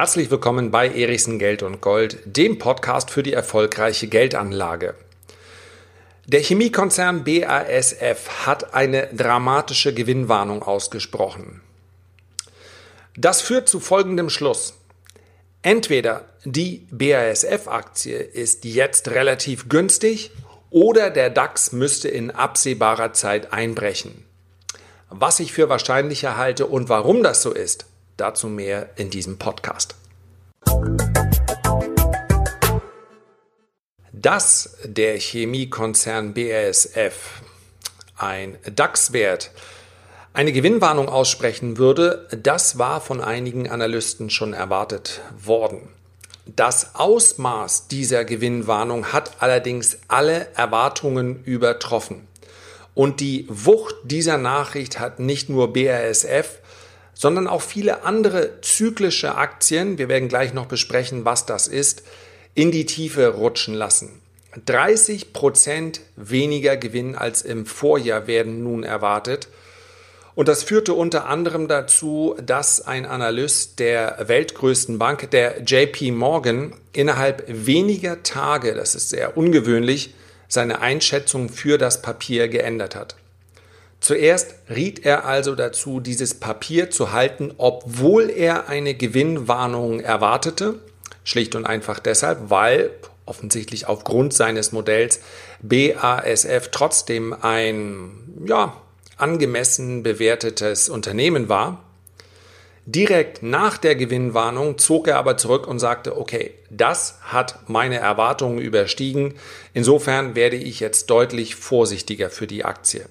Herzlich willkommen bei Erichsen Geld und Gold, dem Podcast für die erfolgreiche Geldanlage. Der Chemiekonzern BASF hat eine dramatische Gewinnwarnung ausgesprochen. Das führt zu folgendem Schluss. Entweder die BASF-Aktie ist jetzt relativ günstig oder der DAX müsste in absehbarer Zeit einbrechen. Was ich für wahrscheinlicher halte und warum das so ist, dazu mehr in diesem Podcast. Dass der Chemiekonzern BASF ein DAX-Wert eine Gewinnwarnung aussprechen würde, das war von einigen Analysten schon erwartet worden. Das Ausmaß dieser Gewinnwarnung hat allerdings alle Erwartungen übertroffen. Und die Wucht dieser Nachricht hat nicht nur BASF, sondern auch viele andere zyklische Aktien, wir werden gleich noch besprechen, was das ist, in die Tiefe rutschen lassen. 30 Prozent weniger Gewinn als im Vorjahr werden nun erwartet. Und das führte unter anderem dazu, dass ein Analyst der weltgrößten Bank, der JP Morgan, innerhalb weniger Tage, das ist sehr ungewöhnlich, seine Einschätzung für das Papier geändert hat. Zuerst riet er also dazu, dieses Papier zu halten, obwohl er eine Gewinnwarnung erwartete. Schlicht und einfach deshalb, weil offensichtlich aufgrund seines Modells BASF trotzdem ein ja, angemessen bewertetes Unternehmen war. Direkt nach der Gewinnwarnung zog er aber zurück und sagte, okay, das hat meine Erwartungen überstiegen. Insofern werde ich jetzt deutlich vorsichtiger für die Aktie.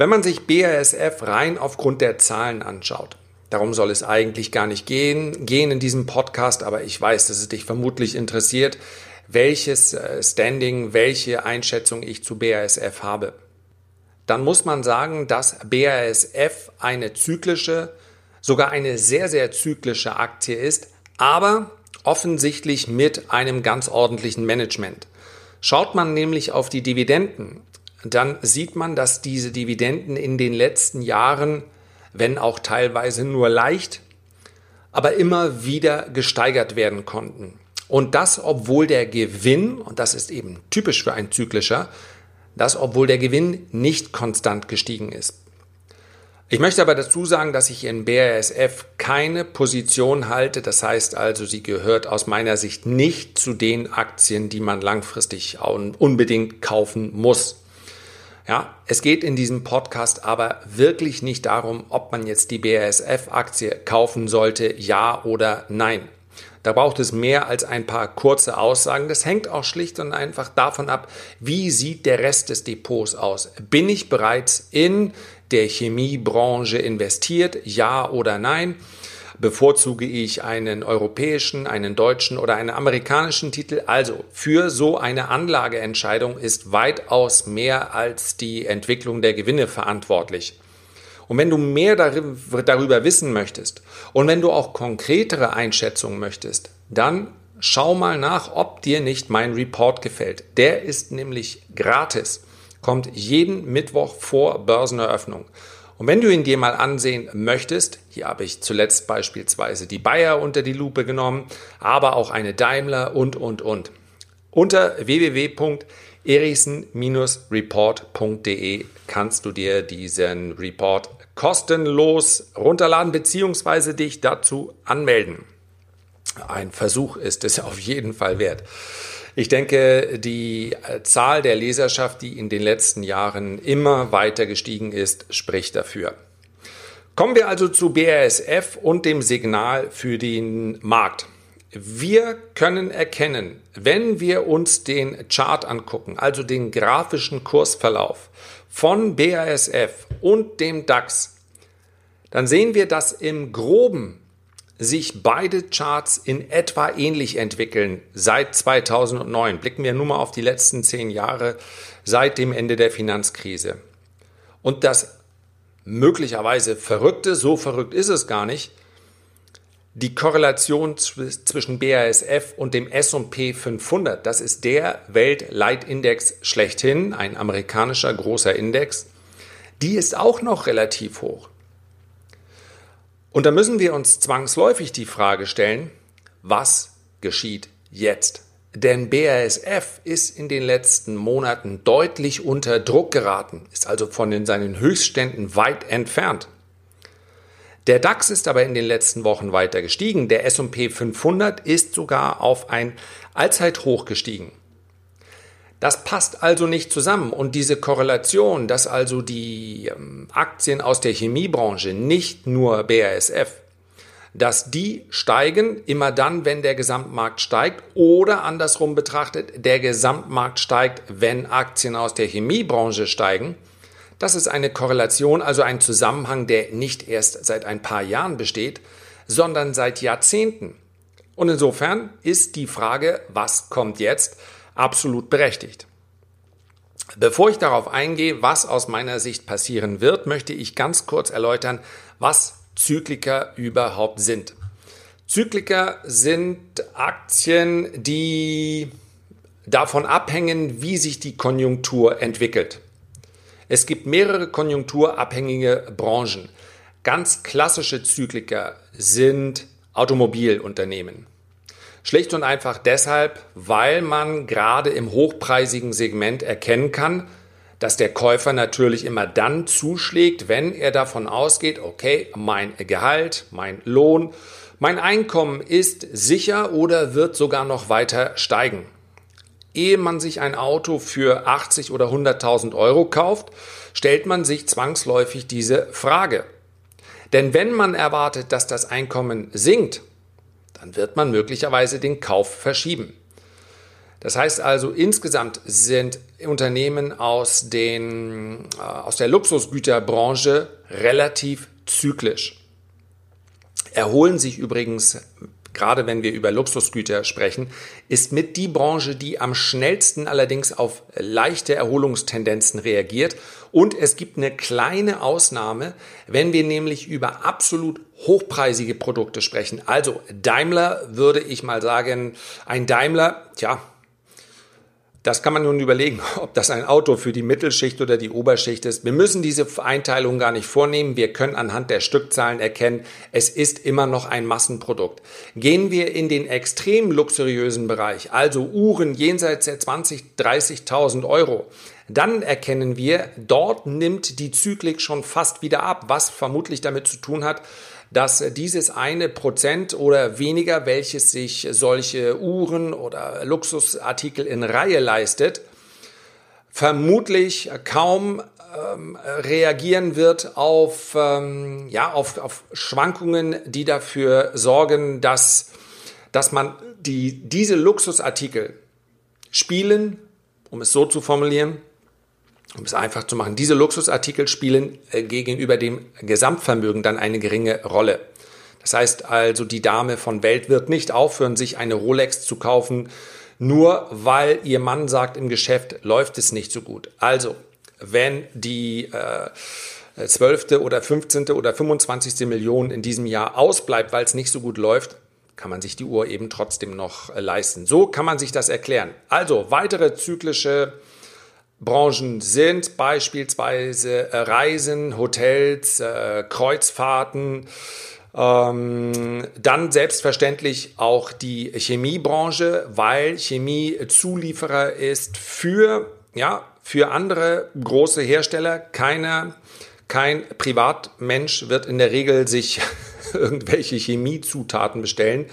Wenn man sich BASF rein aufgrund der Zahlen anschaut, darum soll es eigentlich gar nicht gehen, gehen in diesem Podcast, aber ich weiß, dass es dich vermutlich interessiert, welches äh, Standing, welche Einschätzung ich zu BASF habe dann muss man sagen, dass BASF eine zyklische, sogar eine sehr, sehr zyklische Aktie ist, aber offensichtlich mit einem ganz ordentlichen Management. Schaut man nämlich auf die Dividenden, dann sieht man, dass diese Dividenden in den letzten Jahren, wenn auch teilweise nur leicht, aber immer wieder gesteigert werden konnten. Und das, obwohl der Gewinn, und das ist eben typisch für ein zyklischer, das obwohl der Gewinn nicht konstant gestiegen ist. Ich möchte aber dazu sagen, dass ich in BASF keine Position halte. Das heißt also, sie gehört aus meiner Sicht nicht zu den Aktien, die man langfristig unbedingt kaufen muss. Ja, es geht in diesem Podcast aber wirklich nicht darum, ob man jetzt die BASF-Aktie kaufen sollte, ja oder nein. Da braucht es mehr als ein paar kurze Aussagen. Das hängt auch schlicht und einfach davon ab, wie sieht der Rest des Depots aus. Bin ich bereits in der Chemiebranche investiert, ja oder nein? Bevorzuge ich einen europäischen, einen deutschen oder einen amerikanischen Titel? Also für so eine Anlageentscheidung ist weitaus mehr als die Entwicklung der Gewinne verantwortlich. Und wenn du mehr darüber wissen möchtest und wenn du auch konkretere Einschätzungen möchtest, dann schau mal nach, ob dir nicht mein Report gefällt. Der ist nämlich gratis, kommt jeden Mittwoch vor Börseneröffnung. Und wenn du ihn dir mal ansehen möchtest, hier habe ich zuletzt beispielsweise die Bayer unter die Lupe genommen, aber auch eine Daimler und, und, und. Unter www.erichsen-report.de kannst du dir diesen Report kostenlos runterladen bzw. dich dazu anmelden. Ein Versuch ist es auf jeden Fall wert. Ich denke, die Zahl der Leserschaft, die in den letzten Jahren immer weiter gestiegen ist, spricht dafür. Kommen wir also zu BASF und dem Signal für den Markt. Wir können erkennen, wenn wir uns den Chart angucken, also den grafischen Kursverlauf von BASF und dem DAX, dann sehen wir, dass im groben sich beide Charts in etwa ähnlich entwickeln seit 2009. Blicken wir nur mal auf die letzten zehn Jahre seit dem Ende der Finanzkrise. Und das möglicherweise Verrückte, so verrückt ist es gar nicht, die Korrelation zwischen BASF und dem S&P 500, das ist der Weltleitindex schlechthin, ein amerikanischer großer Index, die ist auch noch relativ hoch. Und da müssen wir uns zwangsläufig die Frage stellen, was geschieht jetzt? Denn BASF ist in den letzten Monaten deutlich unter Druck geraten, ist also von den, seinen Höchstständen weit entfernt. Der DAX ist aber in den letzten Wochen weiter gestiegen. Der S&P 500 ist sogar auf ein Allzeithoch gestiegen. Das passt also nicht zusammen und diese Korrelation, dass also die ähm, Aktien aus der Chemiebranche, nicht nur BASF, dass die steigen immer dann, wenn der Gesamtmarkt steigt oder andersrum betrachtet, der Gesamtmarkt steigt, wenn Aktien aus der Chemiebranche steigen. Das ist eine Korrelation, also ein Zusammenhang, der nicht erst seit ein paar Jahren besteht, sondern seit Jahrzehnten. Und insofern ist die Frage, was kommt jetzt, absolut berechtigt. Bevor ich darauf eingehe, was aus meiner Sicht passieren wird, möchte ich ganz kurz erläutern, was Zykliker überhaupt sind. Zykliker sind Aktien, die davon abhängen, wie sich die Konjunktur entwickelt. Es gibt mehrere konjunkturabhängige Branchen. Ganz klassische Zykliker sind Automobilunternehmen. Schlicht und einfach deshalb, weil man gerade im hochpreisigen Segment erkennen kann, dass der Käufer natürlich immer dann zuschlägt, wenn er davon ausgeht, okay, mein Gehalt, mein Lohn, mein Einkommen ist sicher oder wird sogar noch weiter steigen. Ehe man sich ein Auto für 80 oder 100.000 Euro kauft, stellt man sich zwangsläufig diese Frage. Denn wenn man erwartet, dass das Einkommen sinkt, dann wird man möglicherweise den Kauf verschieben. Das heißt also, insgesamt sind Unternehmen aus, den, äh, aus der Luxusgüterbranche relativ zyklisch. Erholen sich übrigens, gerade wenn wir über Luxusgüter sprechen, ist mit die Branche, die am schnellsten allerdings auf leichte Erholungstendenzen reagiert. Und es gibt eine kleine Ausnahme, wenn wir nämlich über absolut hochpreisige Produkte sprechen. Also Daimler würde ich mal sagen, ein Daimler, tja, das kann man nun überlegen, ob das ein Auto für die Mittelschicht oder die Oberschicht ist. Wir müssen diese Einteilung gar nicht vornehmen. Wir können anhand der Stückzahlen erkennen, es ist immer noch ein Massenprodukt. Gehen wir in den extrem luxuriösen Bereich, also Uhren jenseits der 20, 30.000 Euro, dann erkennen wir, dort nimmt die Zyklik schon fast wieder ab, was vermutlich damit zu tun hat, dass dieses eine Prozent oder weniger, welches sich solche Uhren oder Luxusartikel in Reihe leistet, vermutlich kaum ähm, reagieren wird auf, ähm, ja, auf, auf Schwankungen, die dafür sorgen, dass, dass man die, diese Luxusartikel spielen, um es so zu formulieren, um es einfach zu machen, diese Luxusartikel spielen äh, gegenüber dem Gesamtvermögen dann eine geringe Rolle. Das heißt also, die Dame von Welt wird nicht aufhören, sich eine Rolex zu kaufen, nur weil ihr Mann sagt, im Geschäft läuft es nicht so gut. Also, wenn die äh, 12. oder 15. oder 25. Million in diesem Jahr ausbleibt, weil es nicht so gut läuft, kann man sich die Uhr eben trotzdem noch äh, leisten. So kann man sich das erklären. Also weitere zyklische Branchen sind beispielsweise äh, Reisen, Hotels, äh, Kreuzfahrten, ähm, dann selbstverständlich auch die Chemiebranche, weil Chemie Zulieferer ist für, ja, für andere große Hersteller. Keiner, kein Privatmensch wird in der Regel sich irgendwelche Chemiezutaten bestellen.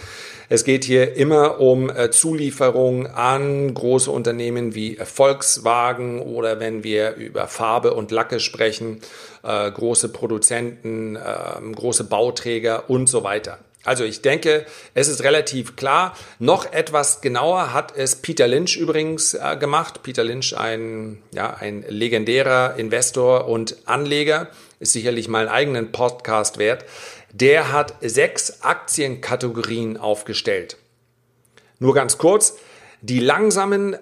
Es geht hier immer um äh, Zulieferung an große Unternehmen wie Volkswagen oder wenn wir über Farbe und Lacke sprechen, äh, große Produzenten, äh, große Bauträger und so weiter. Also ich denke, es ist relativ klar. Noch etwas genauer hat es Peter Lynch übrigens äh, gemacht. Peter Lynch, ein, ja, ein legendärer Investor und Anleger, ist sicherlich mal einen eigenen Podcast wert der hat sechs Aktienkategorien aufgestellt. Nur ganz kurz, die langsamen, äh,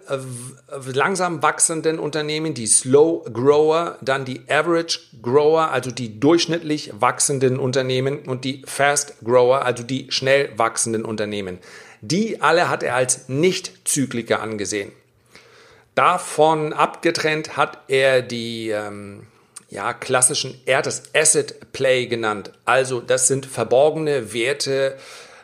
langsam wachsenden Unternehmen, die Slow Grower, dann die Average Grower, also die durchschnittlich wachsenden Unternehmen und die Fast Grower, also die schnell wachsenden Unternehmen. Die alle hat er als Nicht-Zykliker angesehen. Davon abgetrennt hat er die ähm, ja, klassischen, er hat es Asset Play genannt. Also das sind verborgene Werte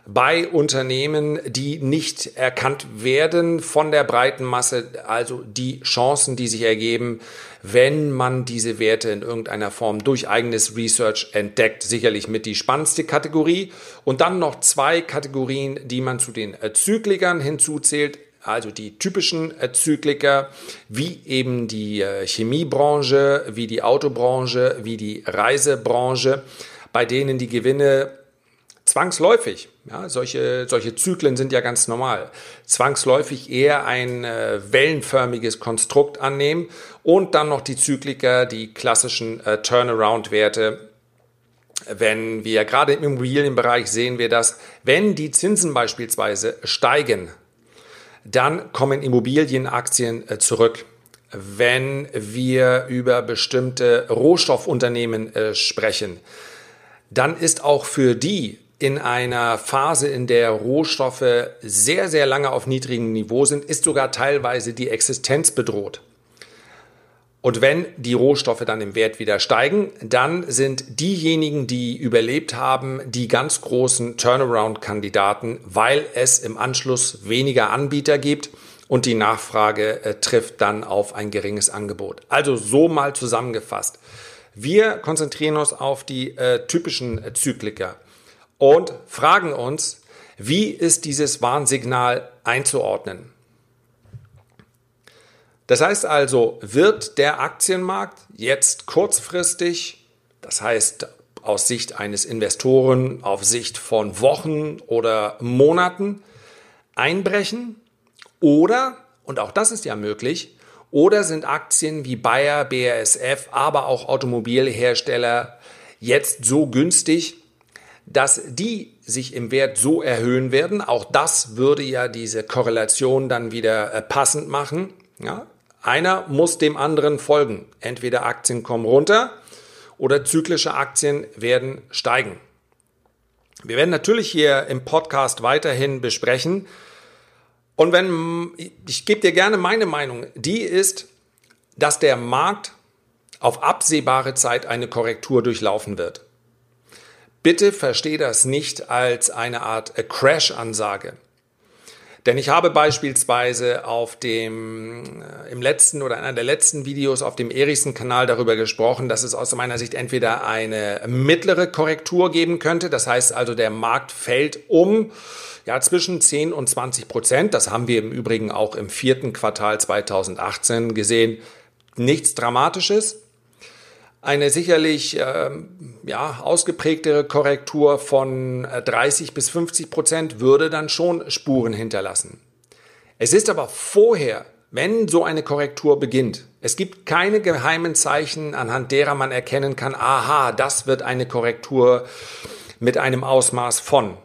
bei Unternehmen, die nicht erkannt werden von der breiten Masse, also die Chancen, die sich ergeben, wenn man diese Werte in irgendeiner Form durch eigenes Research entdeckt. Sicherlich mit die spannendste Kategorie. Und dann noch zwei Kategorien, die man zu den Zyklikern hinzuzählt also die typischen äh, Zykliker, wie eben die äh, Chemiebranche, wie die Autobranche, wie die Reisebranche, bei denen die Gewinne zwangsläufig, ja, solche, solche Zyklen sind ja ganz normal, zwangsläufig eher ein äh, wellenförmiges Konstrukt annehmen und dann noch die Zykliker, die klassischen äh, Turnaround-Werte, wenn wir gerade im Immobilienbereich sehen wir das, wenn die Zinsen beispielsweise steigen, dann kommen Immobilienaktien äh, zurück. Wenn wir über bestimmte Rohstoffunternehmen äh, sprechen, dann ist auch für die in einer Phase, in der Rohstoffe sehr, sehr lange auf niedrigem Niveau sind, ist sogar teilweise die Existenz bedroht. Und wenn die Rohstoffe dann im Wert wieder steigen, dann sind diejenigen, die überlebt haben, die ganz großen Turnaround-Kandidaten, weil es im Anschluss weniger Anbieter gibt und die Nachfrage äh, trifft dann auf ein geringes Angebot. Also so mal zusammengefasst. Wir konzentrieren uns auf die äh, typischen äh, Zykliker und fragen uns, wie ist dieses Warnsignal einzuordnen? Das heißt also, wird der Aktienmarkt jetzt kurzfristig, das heißt aus Sicht eines Investoren, auf Sicht von Wochen oder Monaten einbrechen? Oder, und auch das ist ja möglich, oder sind Aktien wie Bayer, BASF, aber auch Automobilhersteller jetzt so günstig, dass die sich im Wert so erhöhen werden? Auch das würde ja diese Korrelation dann wieder äh, passend machen. Ja, einer muss dem anderen folgen. Entweder Aktien kommen runter oder zyklische Aktien werden steigen. Wir werden natürlich hier im Podcast weiterhin besprechen. Und wenn, ich gebe dir gerne meine Meinung, die ist, dass der Markt auf absehbare Zeit eine Korrektur durchlaufen wird. Bitte verstehe das nicht als eine Art Crash-Ansage. Denn ich habe beispielsweise auf dem, äh, im letzten oder einer der letzten Videos auf dem Erichsen-Kanal darüber gesprochen, dass es aus meiner Sicht entweder eine mittlere Korrektur geben könnte. Das heißt also, der Markt fällt um ja, zwischen 10 und 20 Prozent. Das haben wir im Übrigen auch im vierten Quartal 2018 gesehen. Nichts Dramatisches eine sicherlich ähm, ja, ausgeprägtere Korrektur von 30 äh, bis 50 Prozent würde dann schon Spuren hinterlassen. Es ist aber vorher, wenn so eine Korrektur beginnt, es gibt keine geheimen Zeichen, anhand derer man erkennen kann, aha, das wird eine Korrektur mit einem Ausmaß von.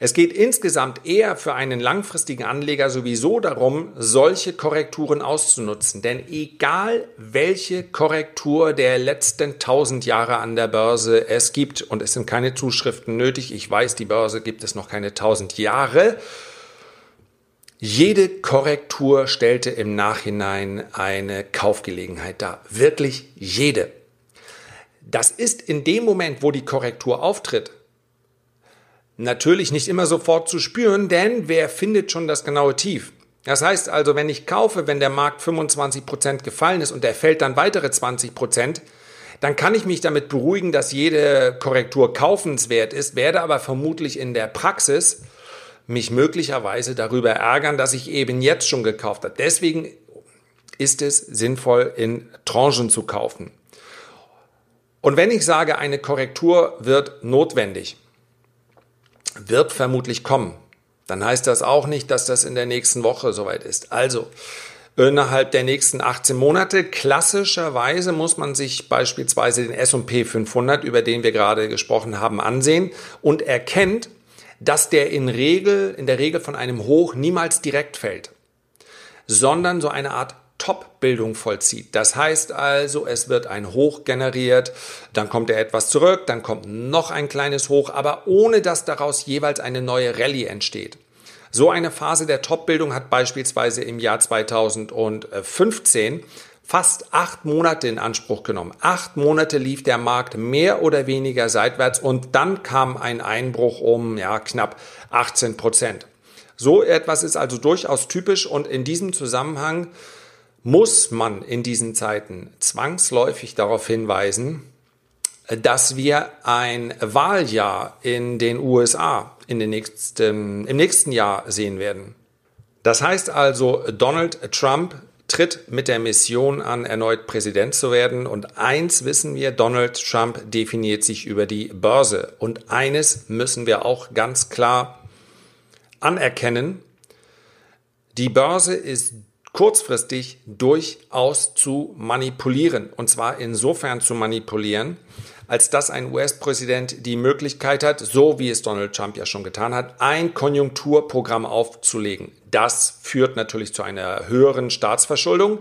Es geht insgesamt eher für einen langfristigen Anleger sowieso darum, solche Korrekturen auszunutzen. Denn egal welche Korrektur der letzten 1000 Jahre an der Börse es gibt, und es sind keine Zuschriften nötig, ich weiß, die Börse gibt es noch keine 1000 Jahre, jede Korrektur stellte im Nachhinein eine Kaufgelegenheit dar. Wirklich jede. Das ist in dem Moment, wo die Korrektur auftritt, natürlich nicht immer sofort zu spüren, denn wer findet schon das genaue Tief? Das heißt also, wenn ich kaufe, wenn der Markt 25 Prozent gefallen ist und der fällt dann weitere 20%, Prozent, dann kann ich mich damit beruhigen, dass jede Korrektur kaufenswert ist, werde aber vermutlich in der Praxis mich möglicherweise darüber ärgern, dass ich eben jetzt schon gekauft habe. Deswegen ist es sinnvoll, in Tranchen zu kaufen. Und wenn ich sage, eine Korrektur wird notwendig, wird vermutlich kommen. Dann heißt das auch nicht, dass das in der nächsten Woche soweit ist. Also, innerhalb der nächsten 18 Monate. Klassischerweise muss man sich beispielsweise den S&P 500, über den wir gerade gesprochen haben, ansehen und erkennt, dass der in Regel, in der Regel von einem Hoch niemals direkt fällt, sondern so eine Art Top-Bildung vollzieht. Das heißt also, es wird ein Hoch generiert, dann kommt er etwas zurück, dann kommt noch ein kleines Hoch, aber ohne dass daraus jeweils eine neue Rallye entsteht. So eine Phase der Top-Bildung hat beispielsweise im Jahr 2015 fast acht Monate in Anspruch genommen. Acht Monate lief der Markt mehr oder weniger seitwärts und dann kam ein Einbruch um ja, knapp 18 Prozent. So etwas ist also durchaus typisch und in diesem Zusammenhang muss man in diesen Zeiten zwangsläufig darauf hinweisen, dass wir ein Wahljahr in den USA in den nächsten, im nächsten Jahr sehen werden. Das heißt also, Donald Trump tritt mit der Mission an, erneut Präsident zu werden. Und eins wissen wir, Donald Trump definiert sich über die Börse. Und eines müssen wir auch ganz klar anerkennen. Die Börse ist kurzfristig durchaus zu manipulieren. Und zwar insofern zu manipulieren, als dass ein US-Präsident die Möglichkeit hat, so wie es Donald Trump ja schon getan hat, ein Konjunkturprogramm aufzulegen. Das führt natürlich zu einer höheren Staatsverschuldung,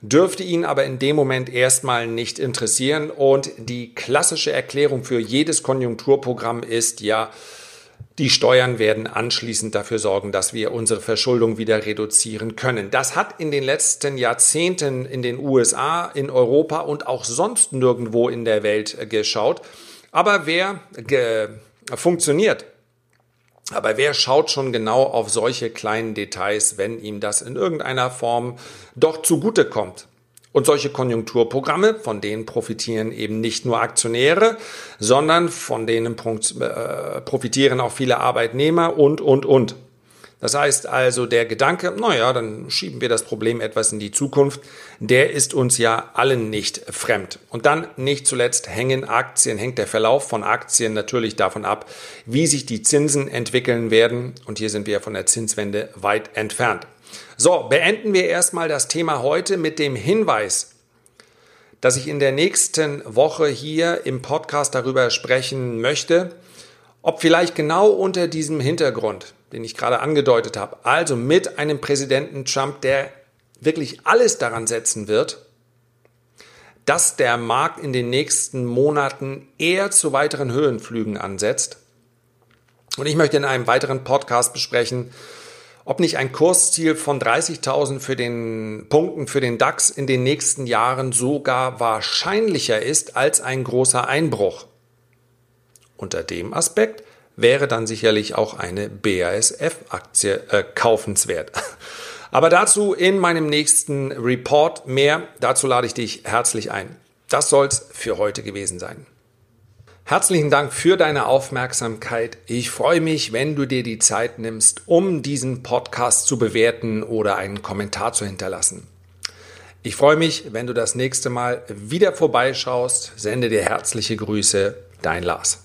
dürfte ihn aber in dem Moment erstmal nicht interessieren. Und die klassische Erklärung für jedes Konjunkturprogramm ist ja, die Steuern werden anschließend dafür sorgen, dass wir unsere Verschuldung wieder reduzieren können. Das hat in den letzten Jahrzehnten in den USA, in Europa und auch sonst nirgendwo in der Welt geschaut. Aber wer funktioniert, aber wer schaut schon genau auf solche kleinen Details, wenn ihm das in irgendeiner Form doch zugute kommt? Und solche Konjunkturprogramme, von denen profitieren eben nicht nur Aktionäre, sondern von denen äh, profitieren auch viele Arbeitnehmer und, und, und. Das heißt also, der Gedanke, naja, dann schieben wir das Problem etwas in die Zukunft, der ist uns ja allen nicht fremd. Und dann nicht zuletzt hängen Aktien, hängt der Verlauf von Aktien natürlich davon ab, wie sich die Zinsen entwickeln werden. Und hier sind wir von der Zinswende weit entfernt. So, beenden wir erstmal das Thema heute mit dem Hinweis, dass ich in der nächsten Woche hier im Podcast darüber sprechen möchte, ob vielleicht genau unter diesem Hintergrund, den ich gerade angedeutet habe, also mit einem Präsidenten Trump, der wirklich alles daran setzen wird, dass der Markt in den nächsten Monaten eher zu weiteren Höhenflügen ansetzt. Und ich möchte in einem weiteren Podcast besprechen, ob nicht ein Kursziel von 30.000 für den Punkten für den DAX in den nächsten Jahren sogar wahrscheinlicher ist als ein großer Einbruch. Unter dem Aspekt wäre dann sicherlich auch eine BASF-Aktie äh, kaufenswert. Aber dazu in meinem nächsten Report mehr. Dazu lade ich dich herzlich ein. Das soll's für heute gewesen sein. Herzlichen Dank für deine Aufmerksamkeit. Ich freue mich, wenn du dir die Zeit nimmst, um diesen Podcast zu bewerten oder einen Kommentar zu hinterlassen. Ich freue mich, wenn du das nächste Mal wieder vorbeischaust. Sende dir herzliche Grüße, dein Lars.